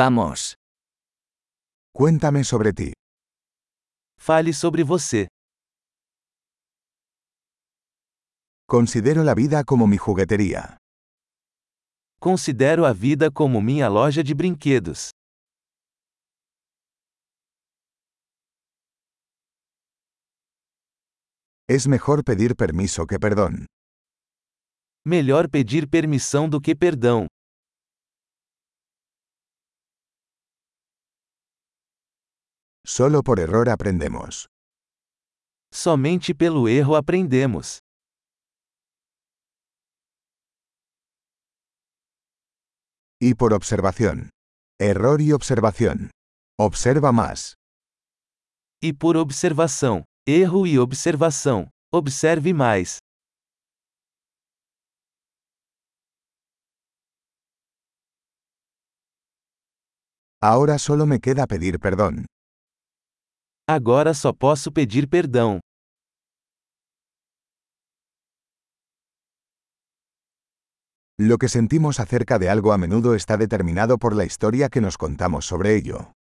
Vamos. Cuéntame sobre ti. Fale sobre você. Considero la vida como mi juguetería. Considero a vida como minha loja de brinquedos. Es mejor pedir permiso que perdón. Melhor pedir permissão do que perdão. Solo por error aprendemos. Somente pelo erro aprendemos. Y por observación. Error y observación. Observa más. E por observação. Erro e observação. Observe mais. Ahora solo me queda pedir perdón. Agora só posso pedir perdão. Lo que sentimos acerca de algo a menudo está determinado por la historia que nos contamos sobre ello.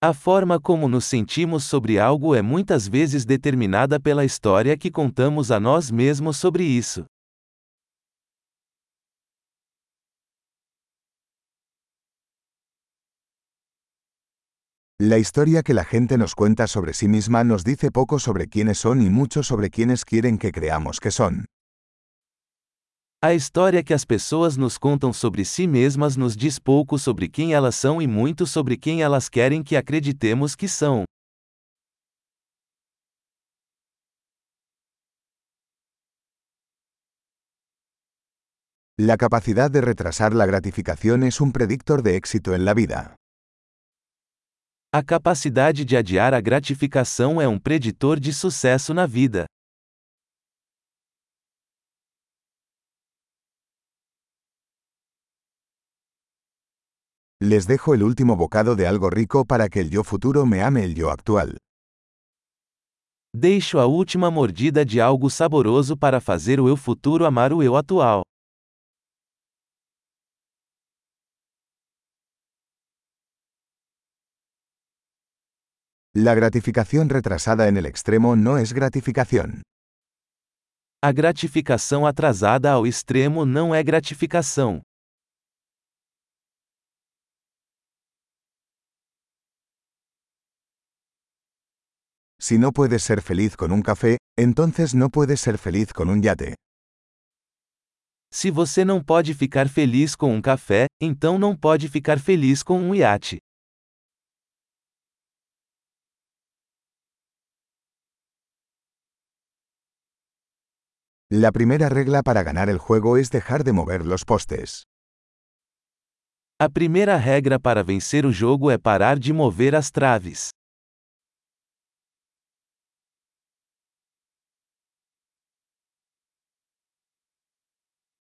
A forma como nos sentimos sobre algo é muitas vezes determinada pela história que contamos a nós mesmos sobre isso. La historia que la gente nos cuenta sobre sí misma nos dice poco sobre quiénes son y mucho sobre quiénes quieren que creamos que son. A história que as pessoas nos contam sobre si mesmas nos diz pouco sobre quem elas são e muito sobre quem elas querem que acreditemos que são. La capacidad de retrasar la gratificación es un predictor de éxito en la vida. A capacidade de adiar a gratificação é um preditor de sucesso na vida. Les dejo el último bocado de algo rico para que el yo futuro me ame el yo actual. Deixo a última mordida de algo saboroso para fazer o eu futuro amar o eu atual. La gratificación retrasada en el extremo no es gratificación. A gratificação atrasada ao extremo não é gratificação. Si no puedes ser feliz con un café, entonces no puedes ser feliz con un yate. Se você não pode ficar feliz com um café, então não pode ficar feliz com um iate. La primera regla para ganar el juego es dejar de mover los postes. A primeira regra para vencer o jogo é parar de mover as traves.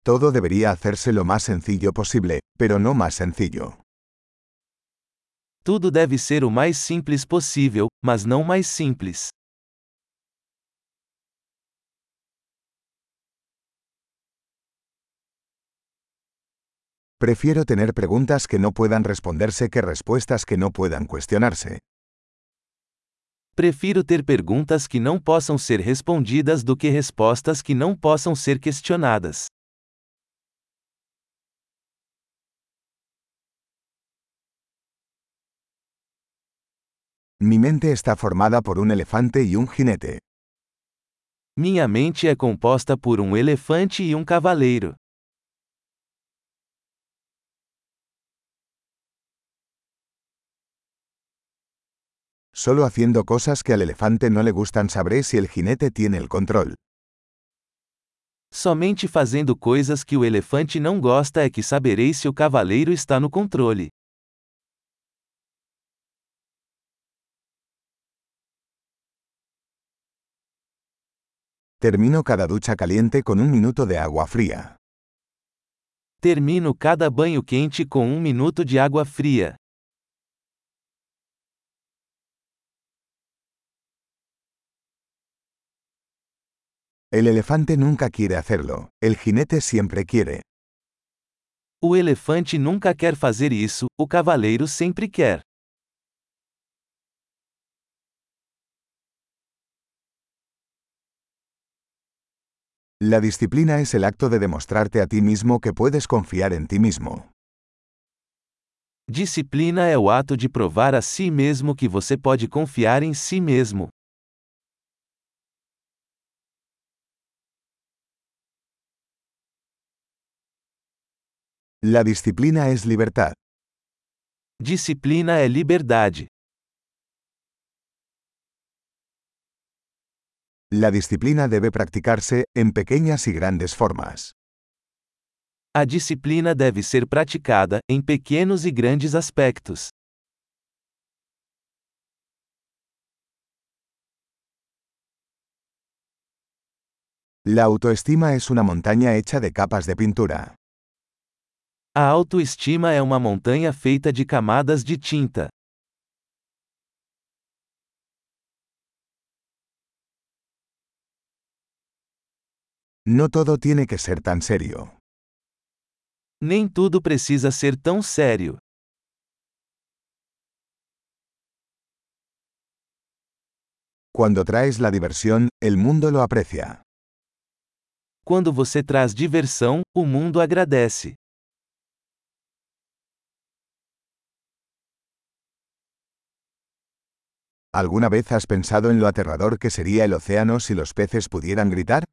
Todo debería hacerse lo más sencillo posible, pero no más sencillo. Tudo deve ser o mais simples possível, mas não mais simples. Prefiero tener preguntas que no puedan responderse que respuestas que no puedan cuestionarse. Prefiro ter perguntas que não possam ser respondidas do que respostas que não possam ser questionadas. Mi mente está formada por un elefante y un jinete. Minha mente é composta por um elefante e um cavaleiro. Solo haciendo cosas que al elefante no le gustan sabré si el jinete tiene el control. Somente fazendo coisas que o elefante não gosta é que saberei se o cavaleiro está no controle. Termino cada ducha caliente con un minuto de agua fría. Termino cada banho quente com um minuto de água fria. El elefante nunca quiere hacerlo, el jinete siempre quiere. O elefante nunca quer fazer isso, o cavaleiro sempre quer. La disciplina es el acto de demostrarte a ti mismo que puedes confiar en ti mismo. Disciplina é o ato de provar a si mesmo que você pode confiar em si mesmo. La disciplina es libertad. Disciplina é liberdade. La disciplina debe practicarse, en pequeñas y grandes formas. A disciplina deve ser praticada, em pequenos e grandes aspectos. La autoestima es una montaña hecha de capas de pintura. A autoestima é uma montanha feita de camadas de tinta. No todo tiene que ser tan serio. Nem tudo precisa ser tão sério. Cuando traes la diversión, el mundo lo aprecia. Quando você traz diversão, o mundo agradece. ¿Alguna vez has pensado en lo aterrador que sería el océano si los peces pudieran gritar?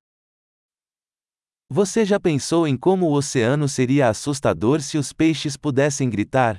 Você já pensou em como o oceano seria assustador se os peixes pudessem gritar?